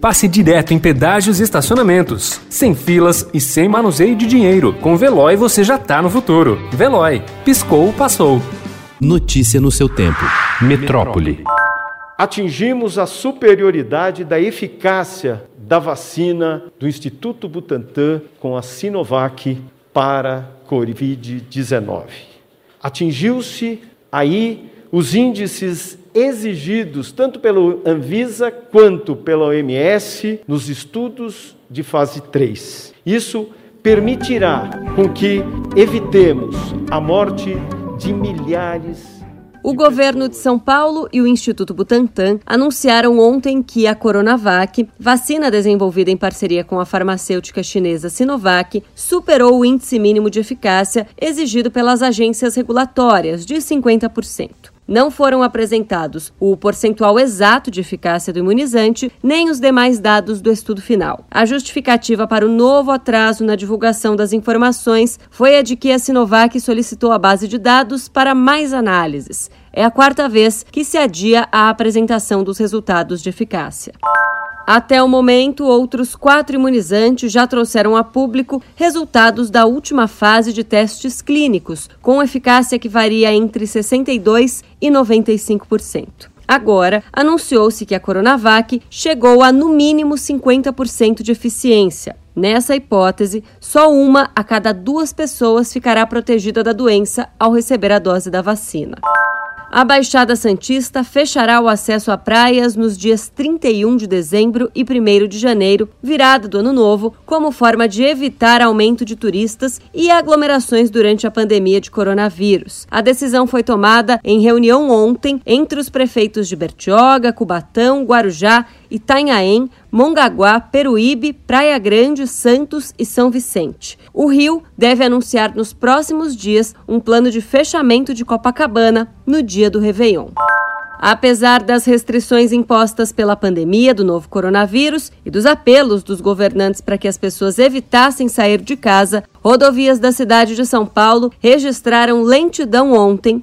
passe direto em pedágios e estacionamentos, sem filas e sem manuseio de dinheiro. Com Veloy você já tá no futuro. Veloy, piscou, passou. Notícia no seu tempo. Metrópole. Atingimos a superioridade da eficácia da vacina do Instituto Butantan com a Sinovac para Covid-19. Atingiu-se aí os índices exigidos tanto pelo Anvisa quanto pela OMS nos estudos de fase 3. Isso permitirá com que evitemos a morte de milhares o governo de São Paulo e o Instituto Butantan anunciaram ontem que a Coronavac, vacina desenvolvida em parceria com a farmacêutica chinesa Sinovac, superou o índice mínimo de eficácia exigido pelas agências regulatórias de 50% não foram apresentados o percentual exato de eficácia do imunizante, nem os demais dados do estudo final. A justificativa para o novo atraso na divulgação das informações foi a de que a Sinovac solicitou a base de dados para mais análises. É a quarta vez que se adia a apresentação dos resultados de eficácia. Até o momento, outros quatro imunizantes já trouxeram a público resultados da última fase de testes clínicos, com eficácia que varia entre 62% e 95%. Agora, anunciou-se que a Coronavac chegou a no mínimo 50% de eficiência. Nessa hipótese, só uma a cada duas pessoas ficará protegida da doença ao receber a dose da vacina. A Baixada Santista fechará o acesso a praias nos dias 31 de dezembro e 1 de janeiro, virada do Ano Novo, como forma de evitar aumento de turistas e aglomerações durante a pandemia de coronavírus. A decisão foi tomada em reunião ontem entre os prefeitos de Bertioga, Cubatão, Guarujá Itanhaém, Mongaguá, Peruíbe, Praia Grande, Santos e São Vicente. O Rio deve anunciar nos próximos dias um plano de fechamento de Copacabana no dia do Réveillon. Apesar das restrições impostas pela pandemia do novo coronavírus e dos apelos dos governantes para que as pessoas evitassem sair de casa, rodovias da cidade de São Paulo registraram lentidão ontem